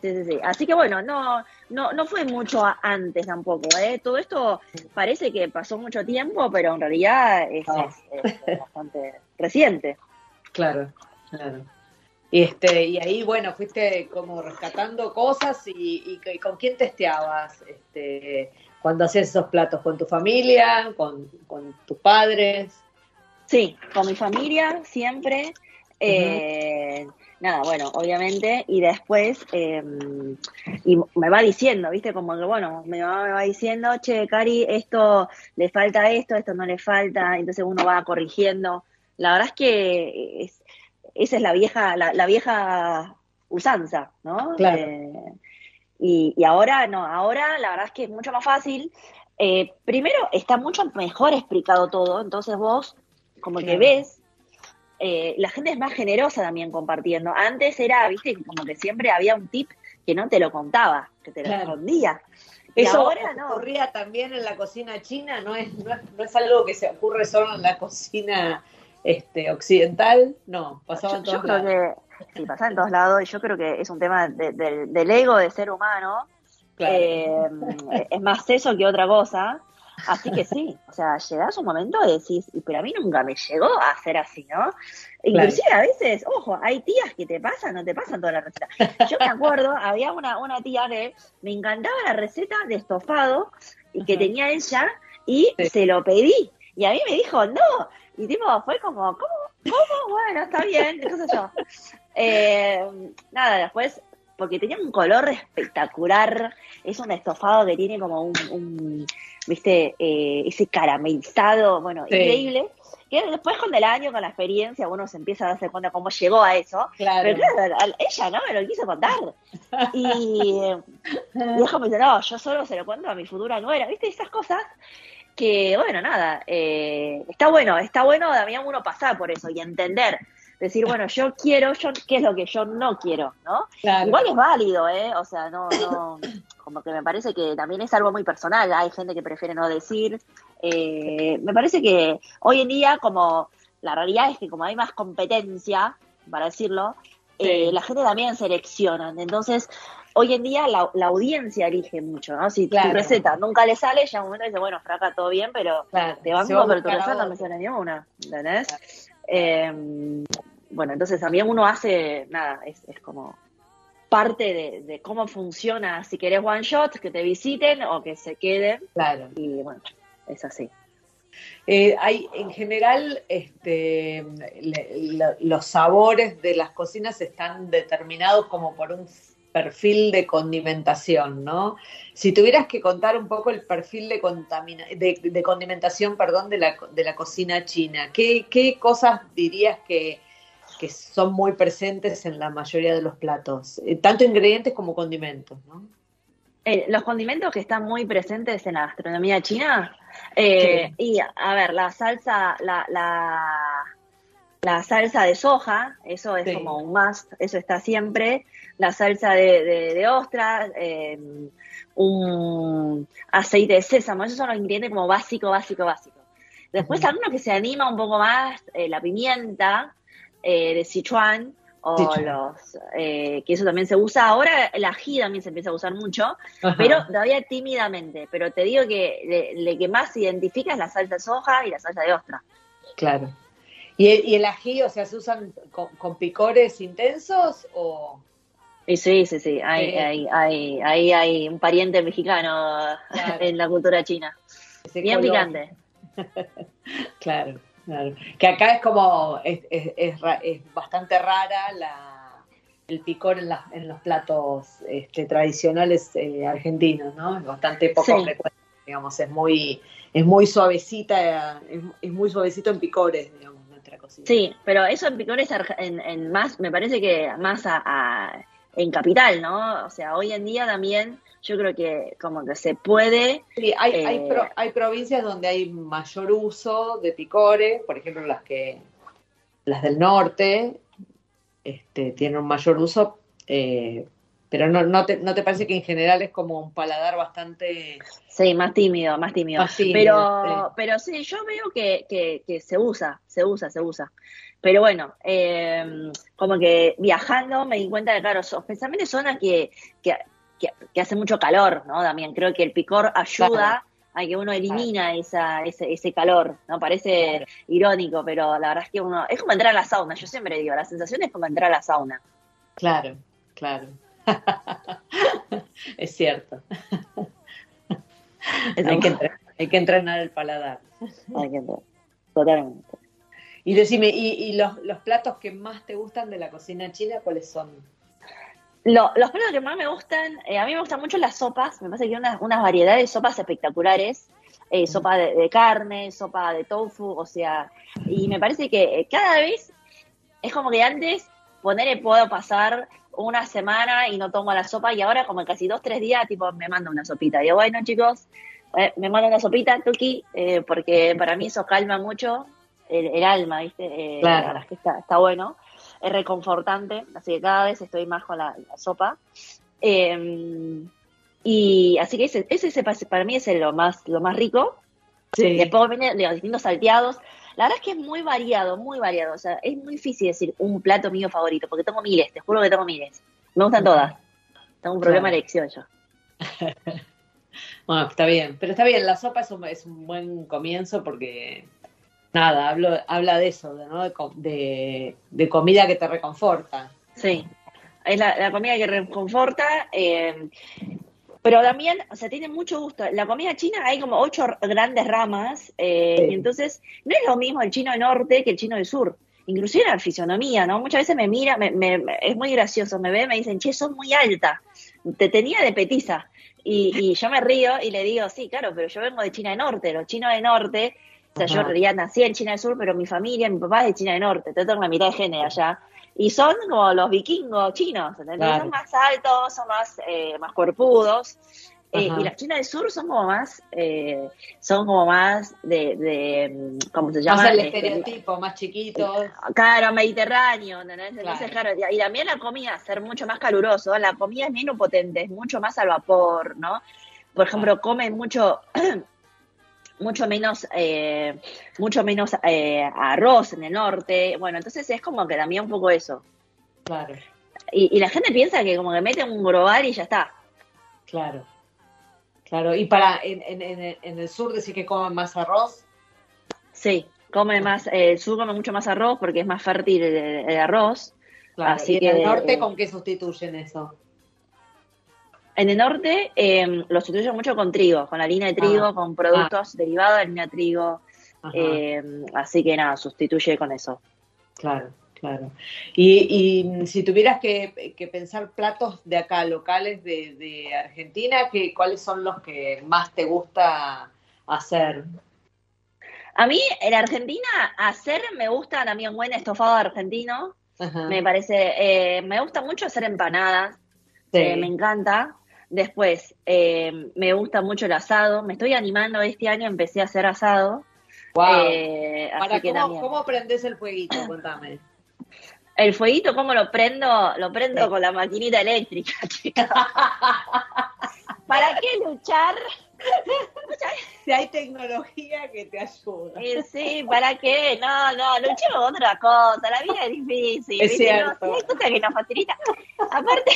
Sí, sí, sí. Así que bueno, no, no, no fue mucho antes tampoco, ¿eh? Todo esto parece que pasó mucho tiempo, pero en realidad es, Ah. es- es bastante reciente. Claro, claro. Y este, y ahí, bueno, fuiste como rescatando cosas y, y- y con quién testeabas, este, cuando hacías esos platos, con tu familia, con, con tus padres. Sí, con mi familia siempre. eh, Nada, bueno, obviamente, y después, eh, y me va diciendo, ¿viste? Como que, bueno, mi mamá me va diciendo, che, Cari, esto le falta esto, esto no le falta, entonces uno va corrigiendo. La verdad es que es- esa es la vieja, la, la vieja usanza, ¿no? Claro. Eh, y, y ahora, no, ahora la verdad es que es mucho más fácil. Eh, primero, está mucho mejor explicado todo, entonces vos como que ves, eh, la gente es más generosa también compartiendo. Antes era, viste, como que siempre había un tip que no te lo contaba, que te lo Claro. escondía. Y Eso ahora no. ocurría también en la cocina china, no es, no es, no es algo que se ocurre solo en la cocina este, occidental, no, pasaba en todos lados. que sí, pasa en todos lados y yo creo que es un tema de- de- del ego de ser humano. Claro. Eh, es más eso que otra cosa. Así que sí, o sea, llegás un momento de decís, "Y, pero a mí nunca me llegó a ser así, ¿no? Inclusive a veces, ojo, hay tías que te pasan, no te pasan toda la receta. Yo me acuerdo, [laughs] había una, una tía que me encantaba la receta de estofado y que Ajá. tenía ella y Sí. se lo pedí. Y a mí me dijo, no. Y tipo, fue como, ¿cómo? ¿Cómo? Bueno, está bien, qué sé yo. Eh, nada, después, porque tenía un color espectacular, es un estofado que tiene como un, un, viste, eh, ese caramelizado, bueno, Sí. increíble. Que después con el año, con la experiencia, uno se empieza a darse cuenta cómo llegó a eso. Claro. Pero claro, ella no me lo quiso contar. Y, [laughs] y me dice, no, yo solo se lo cuento a mi futura nuera. ¿Viste? Esas cosas que, bueno, nada, eh, está bueno, está bueno también uno pasar por eso y entender. Decir, bueno, yo quiero, yo qué es lo que yo no quiero, ¿no? Claro. Igual es válido, ¿eh? O sea, no, no, [coughs] como que me parece que también es algo muy personal. Hay gente que prefiere no decir. Eh, me parece que hoy en día, como la realidad es que como hay más competencia, para decirlo, eh, Sí. la gente también selecciona. Entonces, hoy en día la, la audiencia elige mucho, ¿no? Si Claro. tu receta nunca le sale, ya un momento dice, bueno, fraca, todo bien, pero Claro, te se va a banco, pero tu receta no me sale ni una, ¿entendés? Eh, bueno, entonces también uno hace, nada, es, es como parte de, de cómo funciona, si querés one shot, que te visiten o que se queden, Claro. y bueno, es así. Eh, hay, en general, este, le- los sabores de las cocinas están determinados como por un perfil de condimentación, ¿no? Si tuvieras que contar un poco el perfil de, contamina- de, de condimentación, perdón, de la, de la cocina china, ¿qué, qué cosas dirías que, que son muy presentes en la mayoría de los platos? Eh, tanto ingredientes como condimentos, ¿no? Eh, los condimentos que están muy presentes en la gastronomía china, eh, y a ver, la salsa, la, la, la salsa de soja, eso es Sí. como un must, eso está siempre, la salsa de, de, de ostras, eh, un aceite de sésamo, esos son los ingredientes como básico, básico, básico. Después Ujú. alguno que se anima un poco más, la pimienta eh, de Sichuan, o los eh, que eso también se usa ahora el ají también se empieza a usar mucho Ajá. pero todavía tímidamente pero te digo que le, le que más se identifica es la salsa de soja y la salsa de ostra Claro. ¿Y el, y el ají, o sea, se usan con, con picores intensos o...? sí sí sí hay hay, hay, hay, hay un pariente mexicano Claro. [laughs] en la cultura china ese bien color? picante [laughs] Claro, claro. Que acá es como, es, es, es es bastante rara la, el picor en, las- en los platos este, tradicionales eh, argentinos, ¿no? Es bastante poco Sí. frecuente, digamos, es muy, es muy suavecita, es, muy suavecito en picores, digamos, nuestra cocina. Sí, pero eso en picores en, en más, me parece que más a, a- en capital, ¿no? O sea, hoy en día también yo creo que como que se puede, Sí, hay, hay, Eh, pro- hay provincias donde hay mayor uso de picores, por ejemplo, las que las del norte este, tienen un mayor uso, eh, pero no, no, te, ¿no te parece que en general es como un paladar bastante sí, más tímido, más tímido. Más tímido, pero, sí. pero sí, yo veo que, que, que se usa, se usa, se usa. Pero bueno, eh, como que viajando me di cuenta de, claro, especialmente zonas que, que, que, que hace mucho calor, ¿no? También creo que el picor ayuda a que uno elimina esa, ese, ese calor, ¿no? Parece Claro. irónico, pero la verdad es que uno, es como entrar a la sauna, yo siempre digo, la sensación es como entrar a la sauna. Claro, claro. [laughs] es cierto. Es hay, que entre- hay que entrenar el paladar. Hay que entrar. Totalmente. Y decime, ¿y, y los, los platos que más te gustan de la cocina china, cuáles son? Lo- los platos que más me gustan, eh, a mí me gustan mucho las sopas, me parece que hay unas, unas variedades de sopas espectaculares, eh, sopa de, de carne, sopa de tofu, o sea, y me parece que eh, cada vez es como que antes poner puedo pasar una semana y no tomo la sopa y ahora como casi dos, tres días tipo me mando una sopita. Digo, bueno chicos, eh, me mando una sopita, Tuki, eh, porque para mí eso calma mucho el, el alma, ¿viste? Eh, Claro. La verdad es que está, está bueno, es reconfortante, así que cada vez estoy más con la, la sopa. Eh, y así que ese, ese, ese pa- para mí es lo más, lo más rico. Sí. Después vienen los distintos salteados. La verdad es que es muy variado, muy variado. O sea, es muy difícil decir un plato mío favorito, porque tengo miles, te juro que tengo miles. Me gustan todas. Tengo un problema Claro. de elección yo. [laughs] Bueno, está bien, pero está bien, la sopa es un, es un buen comienzo porque, nada, hablo, habla de eso, de, ¿no? de, de- comida que te reconforta. Sí, es la, la comida que reconforta, eh, pero también, o sea, tiene mucho gusto. La comida china hay como ocho grandes ramas, eh, Sí. y entonces no es lo mismo el chino del norte que el chino del sur. Inclusive la fisionomía, ¿no? Muchas veces me mira, me- me- es muy gracioso, me ve, me dicen, che, sos muy alta, te tenía de petiza. Y, y yo me río y le digo, sí, claro, pero yo vengo de China del Norte, los chinos del Norte, o sea, yo en realidad nací en China del Sur, pero mi familia, mi papá es de China del Norte, tengo la mitad de género allá. Y son como los vikingos chinos, ¿entendés? Claro. Son más altos, son más, eh, más cuerpudos. Eh, y las chinas del sur son como más, eh, son como más de, de ¿cómo se llama? Más el Este, estereotipo, más chiquitos. Claro, mediterráneo, ¿entendés? Entonces, Claro. claro, y también la comida, ser mucho más caluroso, la comida es menos potente, es mucho más al vapor, ¿no? Por ejemplo, comen mucho, [clears throat] mucho menos, eh, mucho menos eh, arroz en el norte, bueno, entonces es como que también un poco eso. Claro, Y, y la gente piensa que como que mete un global y ya está. claro. Claro, y para en, en, en, el sur decir que comen más arroz. Sí, come más, eh, el sur come mucho más arroz porque es más fértil el, el arroz. Claro, Así y en el norte, ¿con qué sustituyen eso? En el norte eh, lo sustituyen mucho con trigo, con harina de trigo, Ah. con productos derivados de harina de trigo. Eh, así que nada, sustituye con eso. claro, claro. Y, y si tuvieras que, que pensar platos de acá, locales de, de Argentina, que, ¿cuáles son los que más te gusta hacer? A mí en Argentina hacer me gusta también buen estofado argentino. Ajá. Me parece, eh, me gusta mucho hacer empanadas. Sí. eh, me encanta. Después, eh, me gusta mucho el asado. Me estoy animando este año, empecé a hacer asado. Eh, así Para, que ¿cómo, también. ¿Cómo prendes el fueguito? [laughs] Cuéntame. El fueguito, ¿cómo lo prendo? Lo prendo Sí. con la maquinita eléctrica, [laughs] chicos. [laughs] ¿Para qué luchar Si hay tecnología que te ayuda. Eh, sí, ¿para qué? No, no, luchemos otra cosa. La vida es difícil. Es ¿viste? cierto. No, sí, hay cosas que nos facilita. Aparte,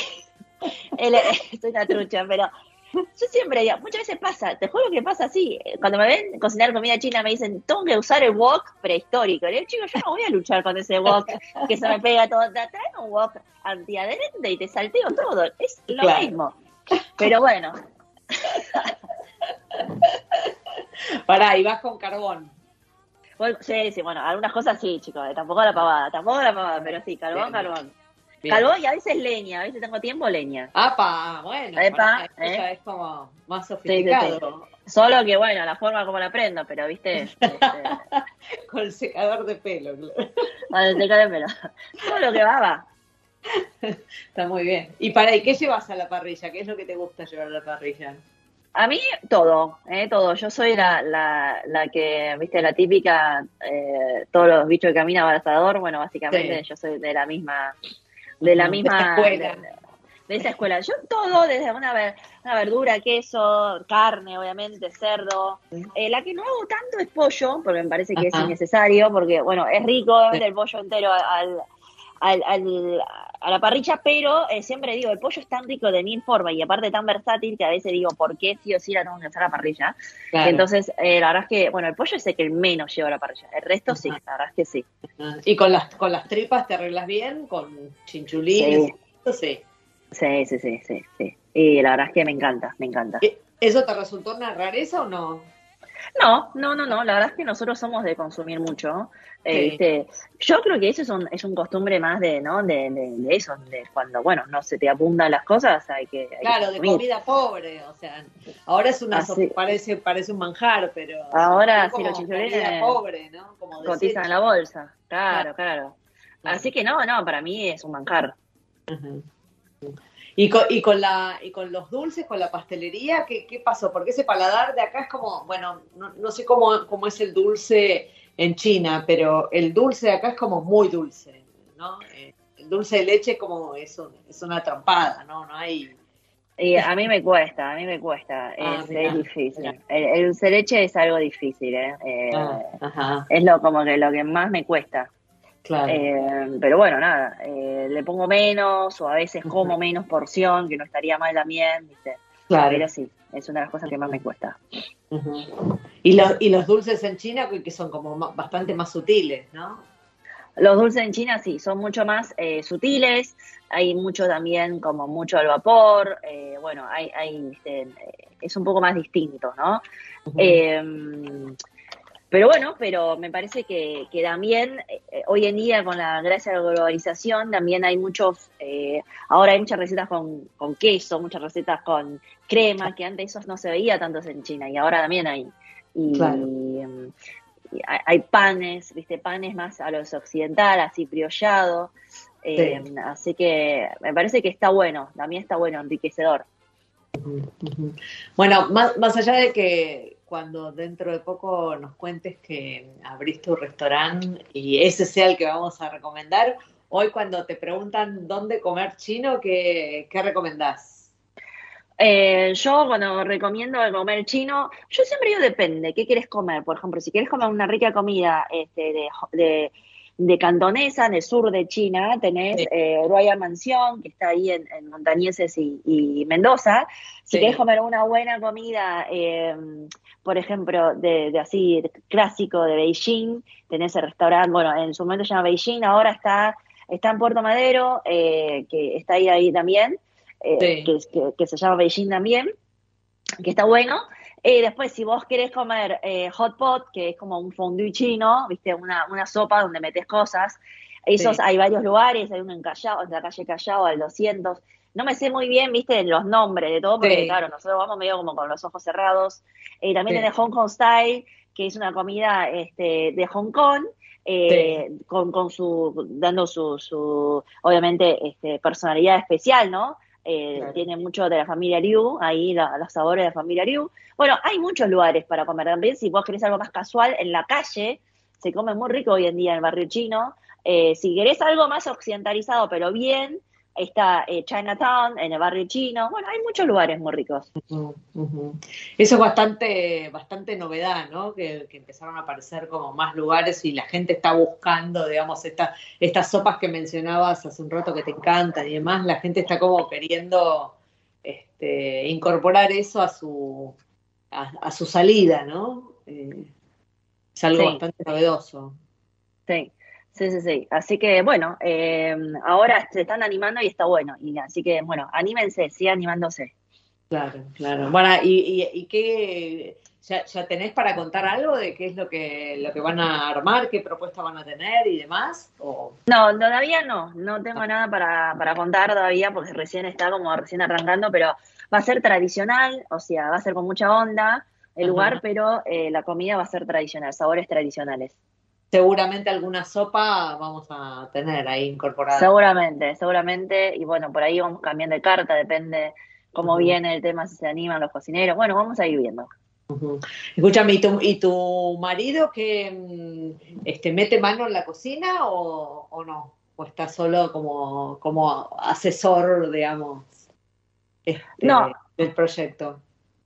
el- [laughs] estoy una trucha, pero yo siempre digo, muchas veces pasa, te juro que pasa así. Cuando me ven cocinar comida china me dicen, tengo que usar el wok prehistórico. Le digo, chico, yo no voy a luchar con ese wok que se me pega todo. Trae un wok antiadherente y te salteo todo. Es lo Claro. mismo. Pero bueno, [laughs] Pará, y vas con carbón. bueno, sí, sí, bueno, algunas cosas sí, chicos, eh, tampoco la pavada, tampoco la pavada, pero sí, carbón, carbón. Bien. Y a veces leña, a veces tengo tiempo leña. Apa, bueno, Epa, eh. es como más Sí, sí, sofisticado. Solo que bueno, la forma como la prendo, pero viste, [laughs] este, Con el secador de pelo, claro. bueno, te cae, pero todo lo que va, va. Está muy bien. Y para, ¿y qué llevas a la parrilla? ¿Qué es lo que te gusta llevar a la parrilla? A mí todo, eh, todo. Yo soy la, la, la que, viste, la típica, eh, todos los bichos que caminan al asador, bueno, básicamente Sí. yo soy de la misma, de la [laughs] de misma esa escuela. de- de esa escuela. Yo todo, desde una, ver- una verdura, queso, carne, obviamente, cerdo. Eh, la que no hago tanto es pollo, porque me parece que es innecesario, porque, bueno, es rico, obviamente, el pollo entero al, al, al- a la parrilla, pero eh, siempre digo, el pollo es tan rico de mil formas y aparte tan versátil que a veces digo, ¿por qué sí o sí la tengo que hacer a la parrilla? Claro. Entonces, eh, la verdad es que, bueno, el pollo es el que menos lleva a la parrilla, el resto sí, la verdad es que sí. ¿Y con las, con las tripas te arreglas bien? ¿Con chinchulines? Sí. Eso sí. Sí, sí, sí, sí, sí. Y la verdad es que me encanta, me encanta. ¿E- ¿Eso te resultó una rareza o no? No, no, no, no, la verdad es que nosotros somos de consumir mucho. Sí. ¿viste? Yo creo que eso es un, es un costumbre más de, ¿no? De, de, de eso, de cuando, bueno, no se te apuntan las cosas, hay que. hay que Claro, de comida pobre, o sea, ahora es una Ah, so- sí. parece parece un manjar, pero Ahora, sí, como los comida pobre, ¿no? Como Cotizan en la bolsa, claro, claro. Claro. Así que no, no, para mí es un manjar. Ujú. Y con, y con la y con los dulces, con la pastelería, ¿qué, qué pasó? Porque ese paladar de acá es como, bueno, no, no sé cómo, cómo es el dulce en China, pero el dulce de acá es como muy dulce, ¿no? Eh, el dulce de leche como es, un- es una trampada, ¿no? No hay... Y a mí me cuesta, a mí me cuesta, Ah, es, mirá, es difícil. mirá. El, el dulce de leche es algo difícil, ¿eh? Eh, Ah, ajá, Es lo como que lo que más me cuesta. Claro. Eh, pero bueno, nada, eh, le pongo menos o a veces como menos porción, que no estaría mal también, ¿viste? claro. Pero sí, es una de las cosas que más me cuesta. Y los, y los dulces en China que son como bastante más sutiles, ¿no? Los dulces en China sí, son mucho más eh, sutiles, hay mucho también como mucho al vapor, eh, bueno, hay, hay es un poco más distinto, ¿no? Eh, pero bueno, pero me parece que, que también eh, hoy en día con la gracia de la globalización también hay muchos, eh, ahora hay muchas recetas con, con queso, muchas recetas con crema, que antes eso no se veía tantos en China y ahora también hay. Y, Claro. y hay, panes, viste, panes más a los occidental, así briollado. eh, Así que me parece que está bueno, también está bueno, enriquecedor. Bueno, más, más allá de que cuando dentro de poco nos cuentes que abriste un restaurante y ese sea el que vamos a recomendar, hoy cuando te preguntan dónde comer chino, ¿qué, qué recomendás? Eh, yo cuando recomiendo comer chino, yo siempre digo depende, ¿qué quieres comer? Por ejemplo, si quieres comer una rica comida este, de, de cantonesa, en el sur de China, tenés Sí. eh, Royal Mansión, que está ahí en, en Montañeses y, y Mendoza. Si Sí. quieres comer una buena comida, eh, por ejemplo, de, de así de clásico de Beijing, tenés el restaurante, bueno, en su momento se llama Beijing, ahora está, está en Puerto Madero, eh, que está ahí, ahí también, eh, Sí. que, que- que se llama Beijing también, que está bueno. Eh, después, si vos querés comer eh, hot pot, que es como un fondue chino, viste, una, una sopa donde metes cosas, esos Sí. hay varios lugares, hay uno en Callao, en la calle Callao, al 200. No me sé muy bien, viste, los nombres de todo, porque Sí. claro, nosotros vamos medio como con los ojos cerrados. Eh, también Sí. Hong Kong Style, que es una comida este, de Hong Kong, eh, con, con su, dando su, su obviamente, este, personalidad especial, ¿no? Eh, Claro. Tiene mucho de la familia Liu, ahí la- los sabores de la familia Liu. Bueno, hay muchos lugares para comer también. Si vos querés algo más casual, en la calle se come muy rico hoy en día en el barrio chino. Eh, si querés algo más occidentalizado, pero bien, está eh, Chinatown, en el barrio chino. Bueno, hay muchos lugares muy ricos. Eso es bastante, bastante novedad, ¿no? Que, que empezaron a aparecer como más lugares y la gente está buscando, digamos, esta, estas sopas que mencionabas hace un rato que te encantan y demás, la gente está como queriendo este, incorporar eso a su, a, a su salida, ¿no? Eh, es algo Sí. bastante novedoso. Sí, sí, sí, sí. Así que bueno, eh, ahora se están animando y está bueno. Y así que bueno, anímense, sigan animándose. Claro, claro. Bueno, ¿y, y, y qué, ya, ya tenés para contar algo de qué es lo que, lo que van a armar, qué propuesta van a tener y demás? ¿O No, todavía no, no tengo nada para, para contar todavía porque recién está como recién arrancando, pero va a ser tradicional, o sea, va a ser con mucha onda el Ajá. lugar, pero eh, la comida va a ser tradicional, sabores tradicionales. Seguramente alguna sopa vamos a tener ahí incorporada? Seguramente, seguramente, y bueno, por ahí vamos cambiando de carta, depende cómo viene el tema, si se animan los cocineros. Bueno, vamos a ir viendo. Ujú. Escúchame, ¿y tu, y tu marido que mm, este, mete mano en la cocina o, o no? ¿O está solo como, como asesor, digamos, este, No. del proyecto?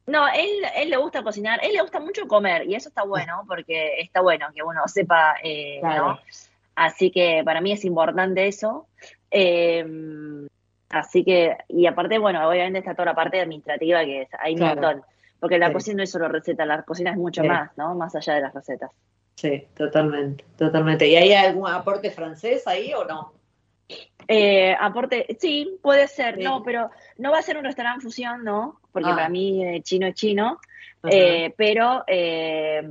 No, él, él le gusta cocinar, él le gusta mucho comer y eso está bueno porque está bueno que uno sepa, eh, Claro. ¿no? Así que para mí es importante eso. Eh, así que, y aparte, bueno, obviamente está toda la parte administrativa que es, hay un Claro. montón, porque la Sí. cocina no es solo receta, la cocina es mucho Sí. más, ¿no? Más allá de las recetas. Sí, totalmente, totalmente. ¿Y hay algún aporte francés ahí o no? Eh, aporte, sí, puede ser, Sí. no, pero no va a ser un restaurante fusión, ¿no? Porque Ah. para mí eh, chino es chino. Eh, pero, eh,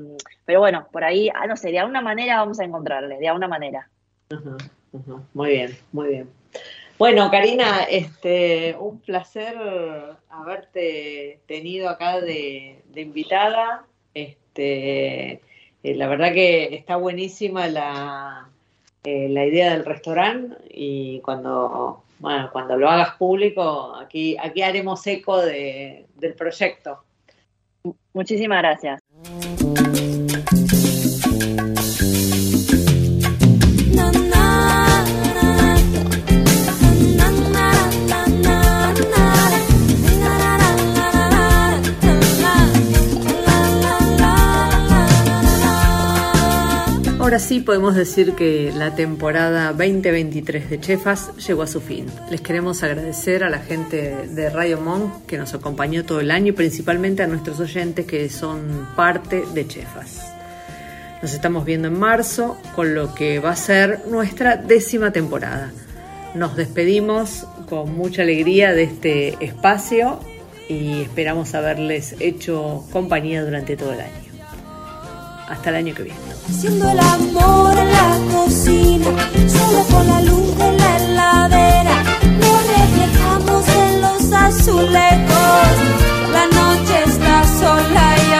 pero bueno, por ahí, ah, no sé, de alguna manera vamos a encontrarle, de alguna manera. Ajá, ajá. Muy bien, muy bien. Bueno, Karina, este, un placer haberte tenido acá de, de invitada. Este, eh, la verdad que está buenísima la, la idea del restaurante y cuando, bueno, cuando lo hagas público, aquí, aquí haremos eco de- del proyecto. Muchísimas gracias. Ahora sí podemos decir que la temporada 2023 de Chefas llegó a su fin. Les queremos agradecer a la gente de Radio Monk que nos acompañó todo el año y principalmente a nuestros oyentes que son parte de Chefas. Nos estamos viendo en marzo con lo que va a ser nuestra décima temporada. Nos despedimos con mucha alegría de este espacio y esperamos haberles hecho compañía durante todo el año. Hasta el año que viene. Haciendo el amor en la cocina, solo con la luz de la heladera, nos reflejamos en los azulejos. La noche está sola y